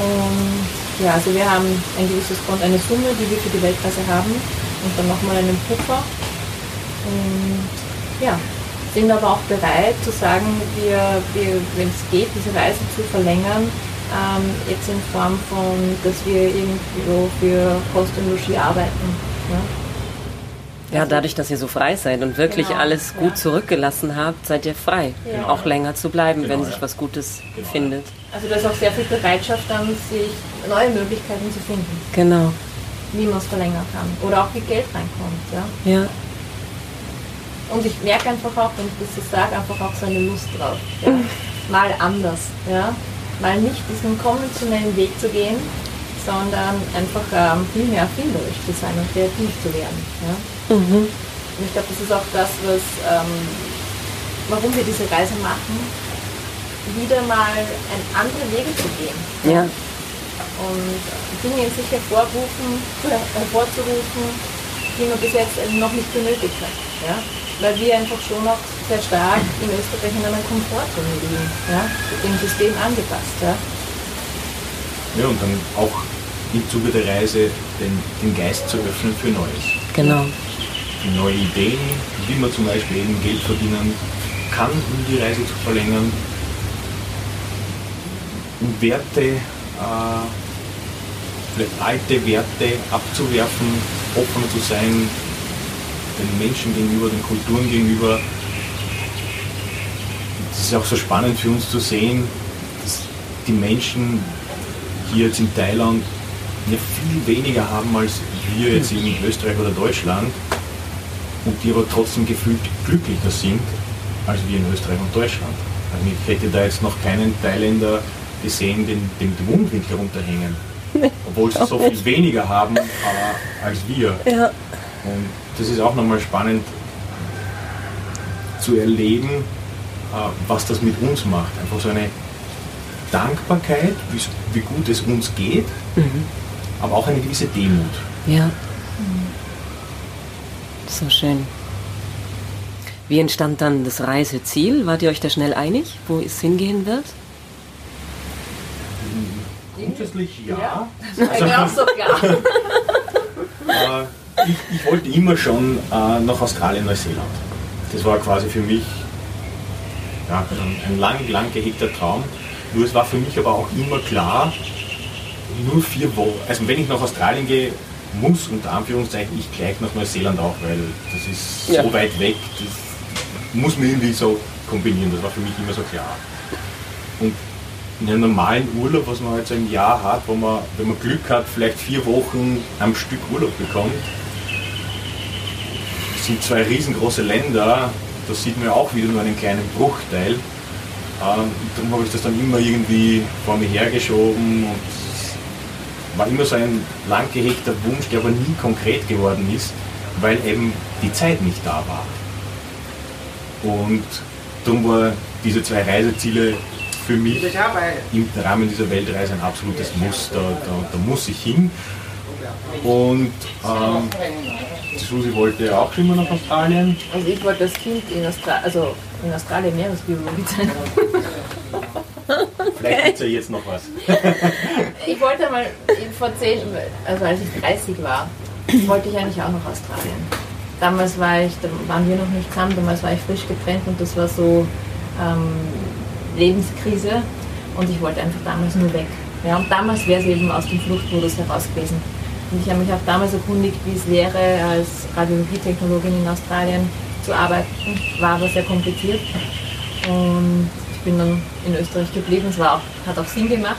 B: Und ja, also wir haben ein gewisses Konto, eine Summe, die wir für die Weltreise haben und dann nochmal einen Puffer. Und ja, sind aber auch bereit zu sagen, wir, wir wenn es geht, diese Reise zu verlängern, ähm, jetzt in Form von, dass wir irgendwo für Kost und Logis arbeiten.
A: Ja? ja, dadurch, dass ihr so frei seid und wirklich genau, alles gut ja. zurückgelassen habt, seid ihr frei, ja. auch länger zu bleiben, genau, wenn sich was Gutes genau. findet.
B: Also da ist auch sehr viel Bereitschaft dann, sich neue Möglichkeiten zu finden.
A: Genau.
B: Wie man es verlängern kann. Oder auch wie Geld reinkommt. Ja.
A: ja.
B: Und ich merke einfach auch, wenn ich das so sage, einfach auch so eine Lust drauf. Ja? [LAUGHS] Mal anders. Ja? Mal nicht diesen konventionellen Weg zu gehen, sondern einfach ähm, viel mehr erfinderisch zu sein und kreativ zu werden. Ja? Mhm. Und ich glaube, das ist auch das, was, ähm, warum wir diese Reise machen, wieder mal ein andere Wege zu gehen.
A: Ja.
B: Und Dinge in sich hervorrufen, [LAUGHS] hervorzurufen, die man bis jetzt noch nicht benötigt hat. Ja? Weil wir einfach schon noch sehr stark in Österreich in einer Komfortzone liegen, ja, dem System angepasst. Ja.
C: ja, und dann auch im Zuge der Reise den, den Geist zu öffnen für Neues.
A: Genau.
C: Für neue Ideen, wie man zum Beispiel eben Geld verdienen kann, um die Reise zu verlängern. Um Werte, äh, alte Werte abzuwerfen, offener zu sein, den Menschen gegenüber, den Kulturen gegenüber. Es ist auch so spannend für uns zu sehen, dass die Menschen hier jetzt in Thailand ja viel weniger haben als wir jetzt in Österreich oder Deutschland und die aber trotzdem gefühlt glücklicher sind als wir in Österreich und Deutschland. Also ich hätte da jetzt noch keinen Thailänder gesehen, den, den, den Mundwind herunterhängen. [LAUGHS] Obwohl sie so viel weniger haben äh, als wir.
A: Ja.
C: Und das ist auch nochmal spannend zu erleben, äh, was das mit uns macht. Einfach so eine Dankbarkeit, wie gut es uns geht, mhm. aber auch eine gewisse Demut.
A: Ja. So schön. Wie entstand dann das Reiseziel? Wart ihr euch da schnell einig, wo es hingehen wird?
C: Grundsätzlich ja.
B: ja. Das ist also, auch so klar.
C: Ich, ich, wollte immer schon äh, nach Australien, Neuseeland. Das war quasi für mich ja, ein, ein lang, lang gehegter Traum. Nur es war für mich aber auch immer klar, nur vier Wochen, also wenn ich nach Australien gehe, muss unter Anführungszeichen ich gleich nach Neuseeland auch, weil das ist ja. so weit weg, das muss man irgendwie so kombinieren, das war für mich immer so klar. Und in einem normalen Urlaub, was man halt so im Jahr hat, wo man, wenn man Glück hat, vielleicht vier Wochen am Stück Urlaub bekommt, sind zwei riesengroße Länder, da sieht man ja auch wieder nur einen kleinen Bruchteil. Ähm, darum habe ich das dann immer irgendwie vor mir hergeschoben und war immer so ein lang gehegter Wunsch, der aber nie konkret geworden ist, weil eben die Zeit nicht da war. Und darum war diese zwei Reiseziele für mich im Rahmen dieser Weltreise ein absolutes Muss. Da, da, da muss ich hin. Und ähm, Susi wollte ja auch immer nach Australien.
B: Also ich wollte als Kind in, Austra also in Australien Meeresbiologin sein.
C: Vielleicht gibt es ja jetzt noch was. [LAUGHS]
B: ich wollte mal vor zehn, also als ich 30 war, wollte ich eigentlich auch nach Australien. Damals war ich, da waren wir noch nicht zusammen, damals war ich frisch getrennt und das war so ähm, Lebenskrise und ich wollte einfach damals nur weg. Ja, und damals wäre es eben aus dem Fluchtmodus heraus gewesen. Und ich habe mich auch damals erkundigt, wie es wäre, als Radiologietechnologin in Australien zu arbeiten. War aber sehr kompliziert. Und ich bin dann in Österreich geblieben. Es war auch, hat auch Sinn gemacht.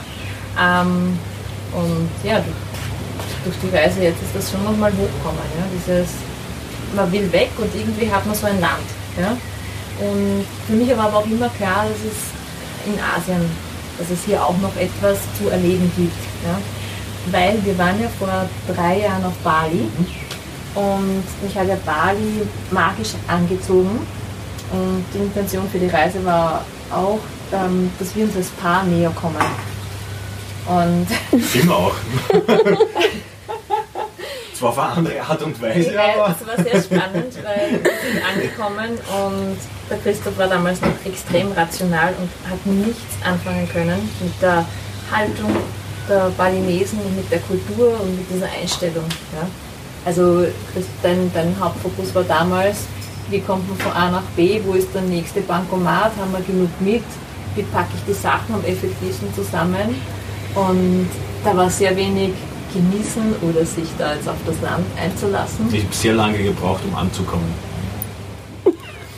B: Ähm, und ja, durch die Reise jetzt ist das schon nochmal hochkommen. Ja? Dieses, man will weg und irgendwie hat man so ein Land. Ja? Und für mich war aber auch immer klar, dass es in Asien, dass es hier auch noch etwas zu erleben gibt. Ja? Weil wir waren ja vor drei Jahren auf Bali und mich hat ja Bali magisch angezogen. Und die Intention für die Reise war auch, ähm, dass wir uns als Paar näher kommen. Und [LAUGHS]
C: Immer auch. [LAUGHS] Zwar auf eine andere Art und Weise,
B: ja,
C: aber.
B: das war sehr spannend, weil wir sind angekommen und der Christoph war damals noch extrem rational und hat nichts anfangen können mit der Haltung der Balinesen und mit der Kultur und mit dieser Einstellung. Ja. Also das, dein, dein Hauptfokus war damals, wie kommt man von A nach B, wo ist der nächste Bankomat, haben wir genug mit, wie packe ich die Sachen am effektivsten zusammen. Und da war sehr wenig genießen oder sich da jetzt auf das Land einzulassen.
C: Ich habe sehr lange gebraucht, um anzukommen.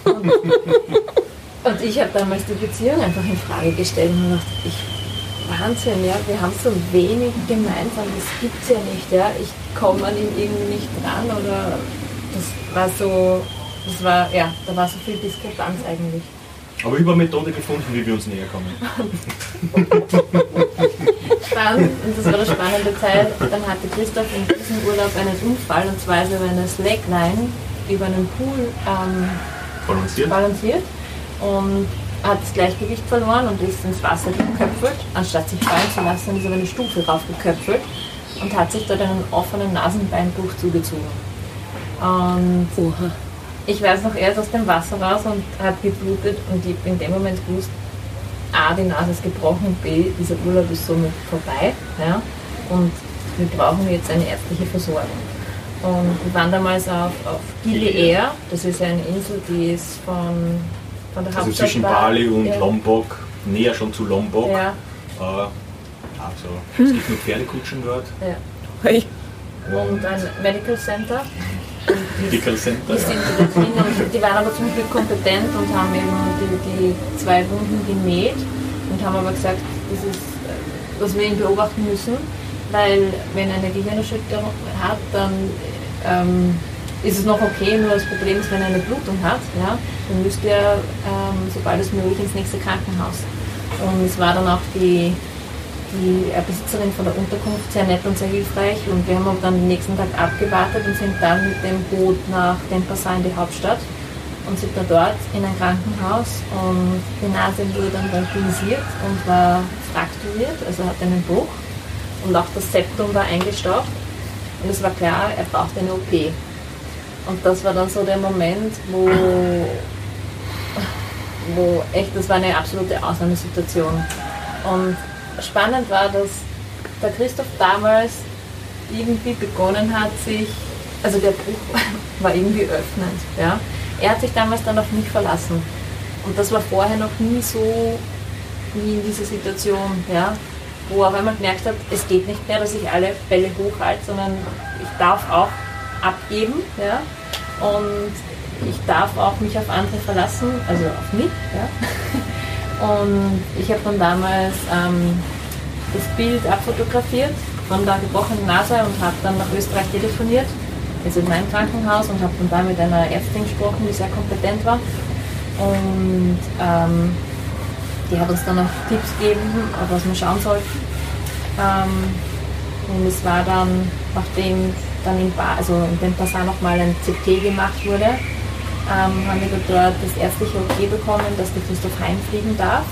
C: [LAUGHS]
B: Und ich habe damals die Beziehung einfach in Frage gestellt und gedacht, ich, Wahnsinn, ja, wir haben so wenig gemeinsam, das gibt's ja nicht, ja. Ich komme an ihn irgendwie nicht dran oder das war so, das war, ja, da war so viel Diskrepanz eigentlich.
C: Aber ich habe eine Methode gefunden, wie wir uns näher kommen.
B: Dann, und das war eine spannende Zeit, dann hatte Christoph in diesem Urlaub einen Unfall und zwar ist er über eine Slackline über einen Pool ähm,
C: Balanciert.
B: balanciert und hat das Gleichgewicht verloren und ist ins Wasser geköpfelt. Anstatt sich fallen zu lassen, ist er eine Stufe raufgeköpfelt und hat sich dort einen offenen Nasenbeinbruch zugezogen. Und
A: Oha.
B: ich weiß noch, er ist aus dem Wasser raus und hat geblutet und ich bin in dem Moment gewusst, A, die Nase ist gebrochen B, dieser Urlaub ist somit vorbei. Ja? Und wir brauchen jetzt eine ärztliche Versorgung. Und wir waren damals auf, auf Gili Air, das ist eine Insel, die ist von, von der
C: Also
B: Hauptstadt
C: zwischen Bali und
B: ja,
C: Lombok, näher schon zu Lombok.
B: Ja,
C: Äh, also, es gibt nur Pferdekutschen dort.
B: ja.
A: Hey.
B: Und ein Medical Center. Und die-
C: Medical Center.
B: Die sind drin und die waren aber zum Glück kompetent und haben eben die, die zwei Wunden genäht und haben aber gesagt, das ist, was wir ihn beobachten müssen, weil wenn er eine Gehirnerschütterung hat, dann ähm, ist es noch okay, nur das Problem ist, wenn er eine Blutung hat, ja, dann müsste er, ähm, sobald es möglich, ins nächste Krankenhaus. Und es war dann auch die, die Besitzerin von der Unterkunft sehr nett und sehr hilfreich und wir haben dann den nächsten Tag abgewartet und sind dann mit dem Boot nach Denpasar in die Hauptstadt und sind dann dort in ein Krankenhaus und die Nase wurde dann röntgenisiert und war frakturiert, also hat einen Bruch und auch das Septum war eingestaucht und es war klar, er braucht eine OP. Und das war dann so der Moment, wo, wo echt, das war eine absolute Ausnahmesituation. Und spannend war, dass der Christoph damals irgendwie begonnen hat, sich, also der Bruch [LAUGHS] war irgendwie öffnend. Ja? Er hat sich damals dann auf mich verlassen. Und das war vorher noch nie so wie in dieser Situation, ja? wo er auf einmal gemerkt hat, es geht nicht mehr, dass ich alle Bälle hochhalte, sondern ich darf auch abgeben ja? und ich darf auch mich auf andere verlassen, also auf mich. Ja? [LAUGHS] Und ich habe dann damals ähm, das Bild abfotografiert von der gebrochenen Nase und habe dann nach Österreich telefoniert, also in mein Krankenhaus und habe dann da mit einer Ärztin gesprochen, die sehr kompetent war. Und ähm, die hat uns dann auch Tipps gegeben, was wir schauen sollten. Ähm, und es war dann, nachdem dann in, ba also in dem Passat nochmal ein CT gemacht wurde, ähm, haben wir dort das ärztliche Okay bekommen, dass der Christoph heimfliegen darf.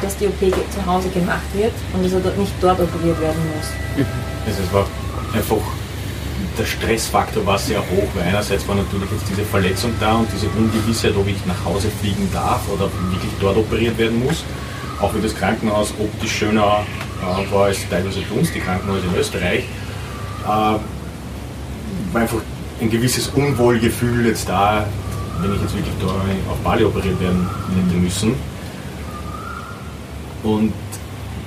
B: dass die OP zu Hause gemacht wird und dass er dort nicht dort operiert werden muss.
C: Es war einfach, der Stressfaktor war sehr hoch, weil einerseits war natürlich jetzt diese Verletzung da und diese Ungewissheit, ob ich nach Hause fliegen darf oder wirklich dort operiert werden muss. Auch wie das Krankenhaus optisch schöner äh, war als teilweise bei uns, die Krankenhäuser in Österreich. Äh, war einfach ein gewisses Unwohlgefühl jetzt da, wenn ich jetzt wirklich da auf Bali operiert werden hätte müssen. Und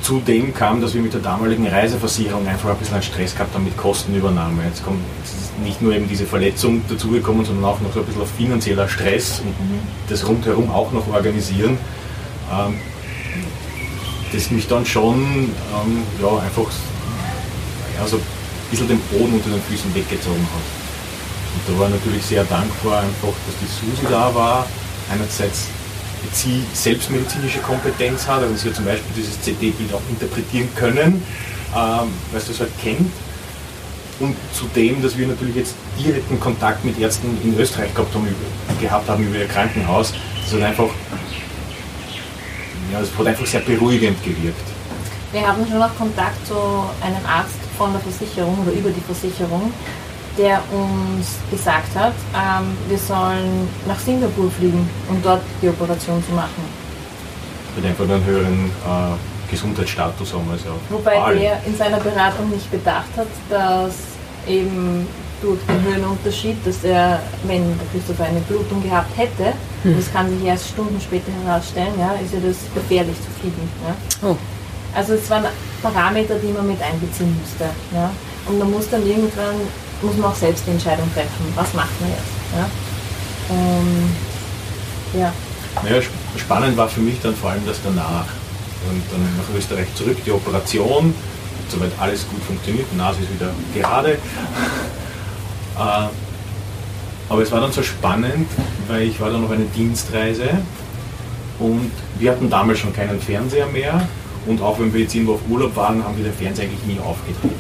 C: zudem kam, dass wir mit der damaligen Reiseversicherung einfach ein bisschen einen Stress gehabt haben mit Kostenübernahme. Jetzt kommt nicht nur eben diese Verletzung dazugekommen, sondern auch noch so ein bisschen finanzieller Stress und mhm. das rundherum auch noch organisieren. Ähm, das mich dann schon ähm, ja, einfach ja, so ein bisschen den Boden unter den Füßen weggezogen hat. Und da war natürlich sehr dankbar einfach, dass die Susi da war. Einerseits sie selbstmedizinische Kompetenz hat, also sie hat zum Beispiel dieses CD-Bild auch interpretieren können, ähm, weil sie das halt kennt. Und zudem, dass wir natürlich jetzt direkten Kontakt mit Ärzten in Österreich gehabt haben, gehabt haben über ihr Krankenhaus. Das hat einfach, ja, das hat einfach sehr beruhigend gewirkt.
B: Wir haben schon noch Kontakt zu einem Arzt von der Versicherung oder über die Versicherung, der uns gesagt hat, ähm, wir sollen nach Singapur fliegen, um dort die Operation zu machen.
C: Mit einfach einen höheren äh, Gesundheitsstatus haben. Also
B: Wobei alle. er in seiner Beratung nicht bedacht hat, dass eben durch den Höhenunterschied, dass er, wenn der Christopher eine Blutung gehabt hätte, hm. das kann sich erst Stunden später herausstellen, ja, ist ja das gefährlich zu fliegen. Ja. Oh. Also es waren Parameter, die man mit einbeziehen musste. Ja. Und man muss dann irgendwann muss man auch selbst die Entscheidung treffen, was macht man jetzt. Ja? Ähm, ja.
C: Naja, spannend war für mich dann vor allem das danach. Und dann nach Österreich zurück, die Operation, soweit alles gut funktioniert, die Nase ist wieder gerade. [LAUGHS] Äh, aber es war dann so spannend, weil ich war dann noch eine Dienstreise und wir hatten damals schon keinen Fernseher mehr und auch wenn wir jetzt irgendwo auf Urlaub waren, haben wir den Fernseher eigentlich nie aufgedreht.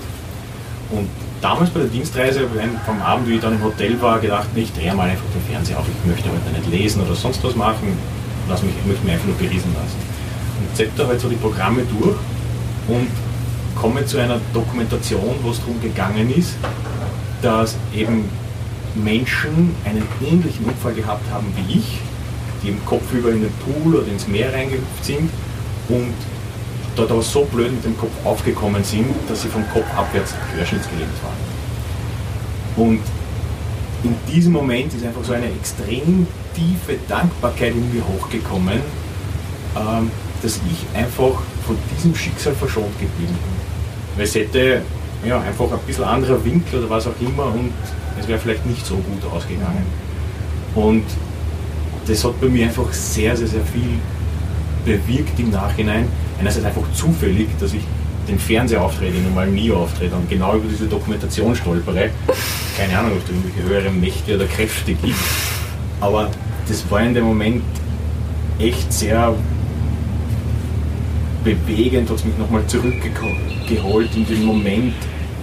C: Und damals bei der Dienstreise, vom Abend, wie ich dann im Hotel war, gedacht, ich drehe mal einfach den Fernseher auf, ich möchte heute nicht lesen oder sonst was machen, lass mich, ich möchte mich einfach nur beriesen lassen. Und zette halt so die Programme durch und komme zu einer Dokumentation, wo es darum gegangen ist, dass eben Menschen einen ähnlichen Unfall gehabt haben wie ich, die im Kopf über in den Pool oder ins Meer reingehüpft sind und dort aber so blöd mit dem Kopf aufgekommen sind, dass sie vom Kopf abwärts querschnittsgelähmt waren. Und in diesem Moment ist einfach so eine extrem tiefe Dankbarkeit in mir hochgekommen, ähm, dass ich einfach von diesem Schicksal verschont geblieben bin. Weil es hätte ja, einfach ein bisschen anderer Winkel oder was auch immer und es wäre vielleicht nicht so gut ausgegangen. Und das hat bei mir einfach sehr, sehr, sehr viel bewirkt im Nachhinein, einerseits einfach zufällig, dass ich den Fernseher auftrete, den normal nie auftrete und genau über diese Dokumentation stolpere. Keine Ahnung, ob es irgendwelche höhere Mächte oder Kräfte gibt. Aber das war in dem Moment echt sehr bewegend, hat es mich nochmal zurückgeholt in den Moment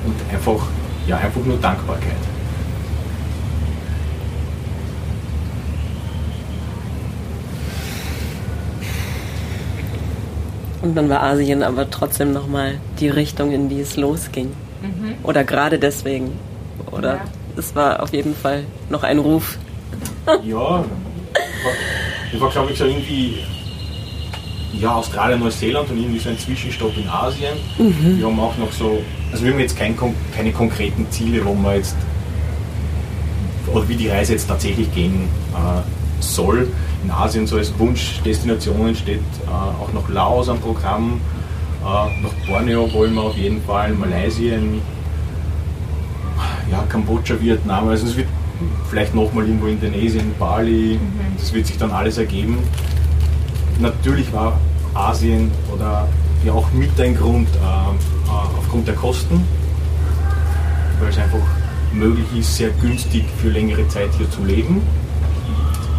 C: und einfach, ja, einfach nur Dankbarkeit.
A: Und dann war Asien aber trotzdem nochmal die Richtung, in die es losging. Mhm. Oder gerade deswegen. Oder ja. es war auf jeden Fall noch ein Ruf.
C: ja, ich war, war glaube ich, so irgendwie ja, Australien, Neuseeland und irgendwie so ein Zwischenstopp in Asien. Mhm. Wir haben auch noch so, also wir haben jetzt kein, keine konkreten Ziele, wo man jetzt, oder wie die Reise jetzt tatsächlich gehen äh, soll in Asien so als Wunschdestinationen steht äh, auch noch Laos am Programm, äh, nach Borneo wollen wir auf jeden Fall, Malaysia, ja, Kambodscha, Vietnam, also es wird vielleicht nochmal irgendwo Indonesien, Bali, mhm. das wird sich dann alles ergeben. Natürlich war Asien oder ja auch mit ein Grund äh, äh aufgrund der Kosten, weil es einfach möglich ist, sehr günstig für längere Zeit hier zu leben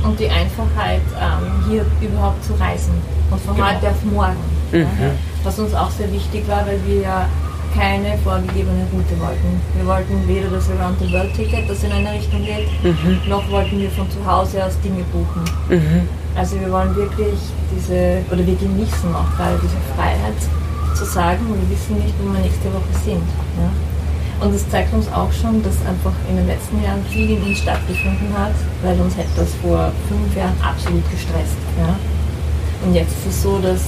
B: und die Einfachheit, ähm, hier überhaupt zu reisen. Und von genau. heute auf morgen. Mhm. Ja, was uns auch sehr wichtig war, weil wir ja keine vorgegebene Route wollten. Wir wollten weder das Around the World Ticket, das in eine Richtung geht, mhm. noch wollten wir von zu Hause aus Dinge buchen. Mhm. Also wir wollen wirklich diese, oder wir genießen auch gerade diese Freiheit zu sagen, wir wissen nicht, wo wir nächste Woche sind. Ja? Und es zeigt uns auch schon, dass einfach in den letzten Jahren viel in uns stattgefunden hat, weil uns hätte das vor fünf Jahren absolut gestresst. Ja? Und jetzt ist es so, dass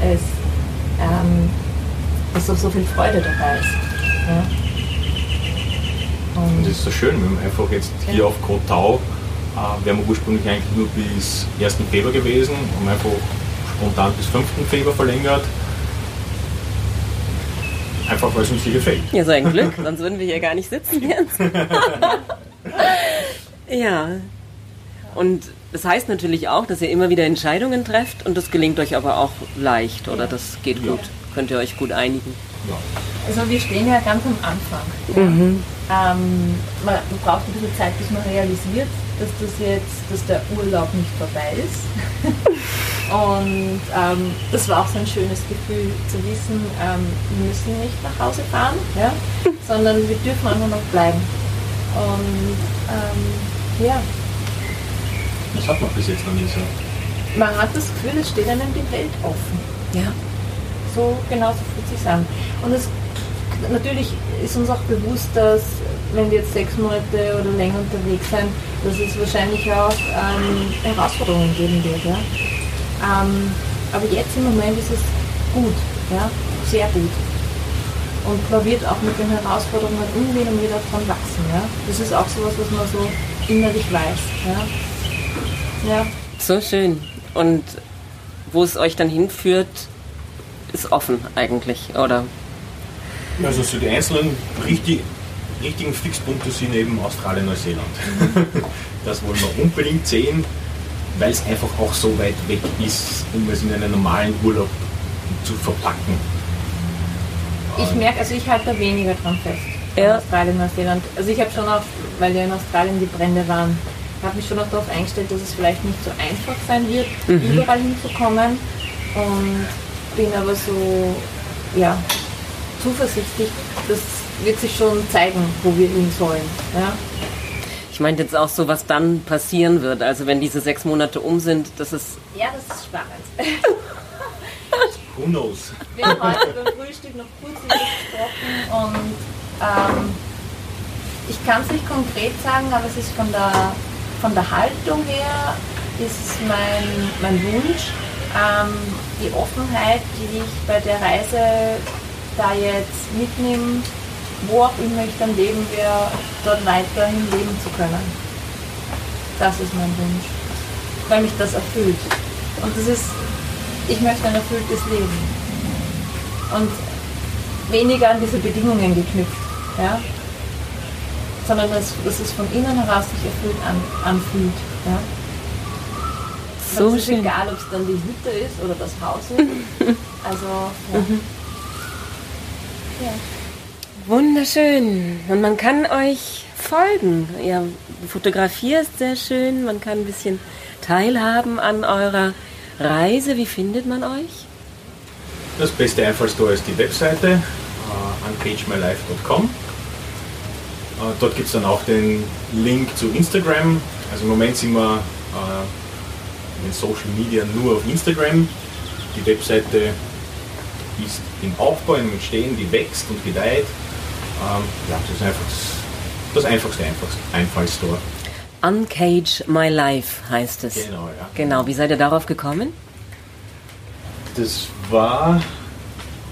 B: es ähm, dass auch so viel Freude dabei ist. Ja?
C: Und, Und das ist so schön, wenn man einfach jetzt hier ja. auf Kotau äh, wir ursprünglich eigentlich nur bis 1. Februar gewesen, haben einfach spontan bis 5. Februar verlängert. Einfach weil es uns hier gefällt.
A: Ja, so ein Glück, sonst würden wir hier gar nicht sitzen jetzt. [LAUGHS] ja. Und das heißt natürlich auch, dass ihr immer wieder Entscheidungen trefft und das gelingt euch aber auch leicht oder das geht gut. Ja. Könnt ihr euch gut einigen?
B: Ja. Also wir stehen ja ganz am Anfang. Ja. Mhm. Ähm, man braucht ein bisschen Zeit, bis man realisiert, dass das jetzt, dass der Urlaub nicht vorbei ist. [LAUGHS] Und ähm, das war auch so ein schönes Gefühl zu wissen, ähm, wir müssen nicht nach Hause fahren, ja, [LAUGHS] sondern wir dürfen einfach noch bleiben. Und ähm, ja.
C: Das hat man bis jetzt noch nie so.
B: Man hat das Gefühl, es steht einem die Welt offen. Ja. So genau so fühlt sich an. Und es natürlich ist uns auch bewusst, dass wenn wir jetzt sechs Monate oder länger unterwegs sind, dass es wahrscheinlich auch ähm, Herausforderungen geben wird. Ja? Ähm, aber jetzt im Moment ist es gut, ja? sehr gut. Und man wird auch mit den Herausforderungen umgehen und wieder davon wachsen. Ja? Das ist auch so etwas, was man so innerlich weiß. Ja?
A: Ja. So schön. Und wo es euch dann hinführt, ist offen eigentlich, oder?
C: Also so die einzelnen richtig, richtigen Fixpunkte sind eben Australien, Neuseeland. [LAUGHS] das wollen wir unbedingt sehen, weil es einfach auch so weit weg ist, um es in einen normalen Urlaub zu verpacken.
B: Ich merke, also ich halte da weniger dran fest. Ja. Australien, Neuseeland. Also ich habe schon auch, weil ja in Australien die Brände waren, habe mich schon auch darauf eingestellt, dass es vielleicht nicht so einfach sein wird, mhm. überall hinzukommen. Und bin aber so, ja, zuversichtlich, das wird sich schon zeigen, wo wir hin sollen. Ja?
A: Ich meinte jetzt auch so, was dann passieren wird. Also wenn diese sechs Monate um sind, das ist.
B: Ja, das ist spannend. [LAUGHS]
C: Who knows?
B: Wir haben heute beim Frühstück noch kurz gesprochen und ähm, ich kann es nicht konkret sagen, aber es ist von der, von der Haltung her ist mein, mein Wunsch, ähm, die Offenheit, die ich bei der Reise da jetzt mitnehme, wo auch immer ich dann leben werde, dort weiterhin leben zu können. Das ist mein Wunsch, weil mich das erfüllt. Und das ist, ich möchte ein erfülltes Leben. Und weniger an diese Bedingungen geknüpft, ja? sondern dass, dass es von innen heraus sich erfüllt an, anfühlt. Ja? So es ist schön. egal, ob es dann die Hütte ist oder das Haus ist. [LAUGHS] Also, ja. Mhm.
A: ja. Wunderschön. Und man kann euch folgen. Ja, Fotografie ist sehr schön. Man kann ein bisschen teilhaben an eurer Reise. Wie findet man euch?
C: Das beste Einfallstor ist die Webseite uh, unpagemylife.com. Uh, dort gibt es dann auch den Link zu Instagram. Also im Moment sind wir uh, in Social Media nur auf Instagram. Die Webseite ist im Aufbau, im Entstehen, die wächst und gedeiht. Ähm, ja, das ist einfach das, das einfachste, einfachste Einfallstor.
A: Uncage My Life heißt es.
C: Genau, ja.
A: Genau, wie seid ihr darauf gekommen?
C: Das war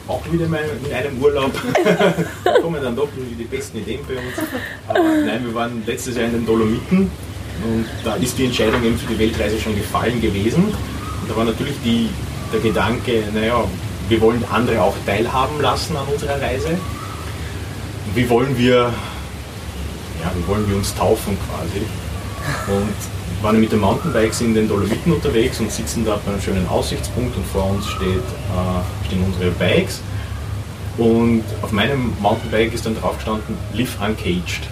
C: auch wieder in einem Urlaub. [LAUGHS] da kommen dann doch die besten Ideen bei uns. Aber nein, wir waren letztes Jahr in den Dolomiten und da ist die Entscheidung eben für die Weltreise schon gefallen gewesen. Und da war natürlich die, der Gedanke, naja, wir wollen andere auch teilhaben lassen an unserer Reise. Wie wollen wir, ja, wie wollen wir uns taufen quasi? Und waren mit den Mountainbikes in den Dolomiten unterwegs und sitzen da bei einem schönen Aussichtspunkt und vor uns steht, äh, stehen unsere Bikes. Und auf meinem Mountainbike ist dann drauf gestanden, Live Uncaged.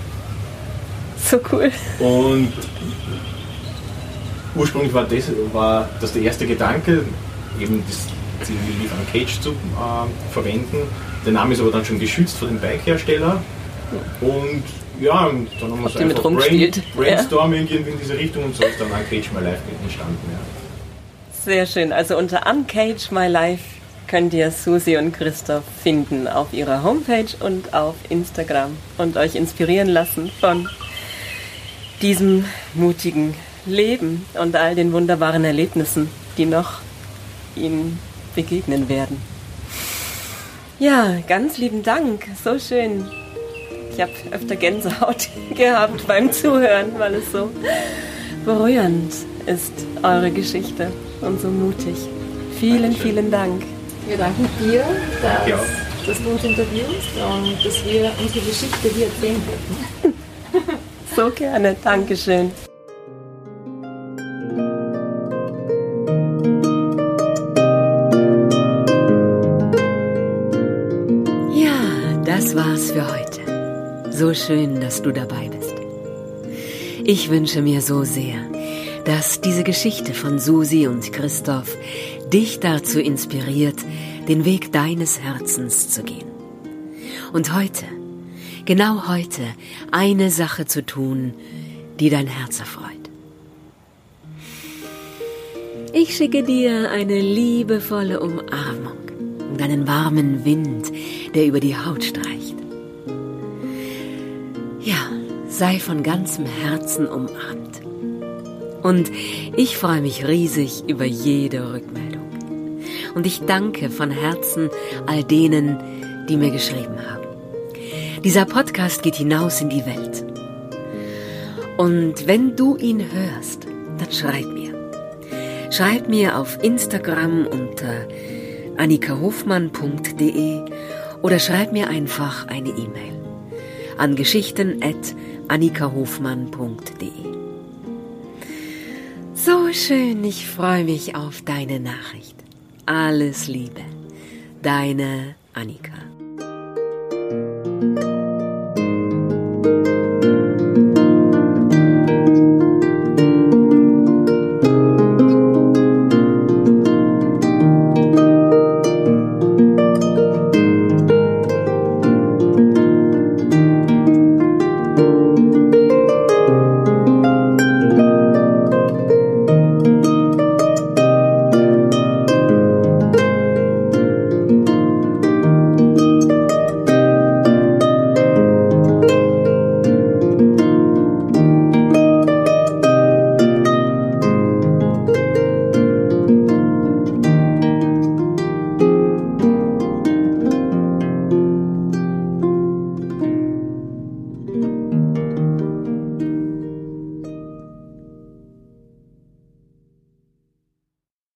A: So cool.
C: Und ursprünglich war das, war das der erste Gedanke, eben das Leaf Cage zu äh, verwenden. Der Name ist aber dann schon geschützt von dem Bike-Hersteller. Und ja, dann haben wir so
A: einfach Brain,
C: Brainstorming ja. irgendwie in diese Richtung und so ist dann Uncage My Life entstanden. Ja.
A: Sehr schön. Also unter Uncage My Life könnt ihr Susi und Christoph finden auf ihrer Homepage und auf Instagram und euch inspirieren lassen von diesem mutigen Leben und all den wunderbaren Erlebnissen, die noch ihnen begegnen werden. Ja, ganz lieben Dank. So schön. Ich habe öfter Gänsehaut [LAUGHS] gehabt beim Zuhören, weil es so berührend ist, eure Geschichte und so mutig. Vielen, vielen Dank.
B: Wir danken dir, dass, ja. dass du uns interviewst und dass wir unsere Geschichte hier erzählen dürfen. [LAUGHS]
A: so gerne. Dankeschön. Ja, das war's für heute. So schön, dass du dabei bist. Ich wünsche mir so sehr, dass diese Geschichte von Susi und Christoph dich dazu inspiriert, den Weg deines Herzens zu gehen. Und heute, genau heute, eine Sache zu tun, die dein Herz erfreut. Ich schicke dir eine liebevolle Umarmung und einen warmen Wind, der über die Haut streicht. Ja, sei von ganzem Herzen umarmt. Und ich freue mich riesig über jede Rückmeldung. Und ich danke von Herzen all denen, die mir geschrieben haben. Dieser Podcast geht hinaus in die Welt. Und wenn du ihn hörst, dann schreib mir. Schreib mir auf Instagram unter annikahofmann.de oder schreib mir einfach eine E-Mail an geschichten.annikahofmann.de. So schön, ich freue mich auf deine Nachricht. Alles Liebe, deine Annika.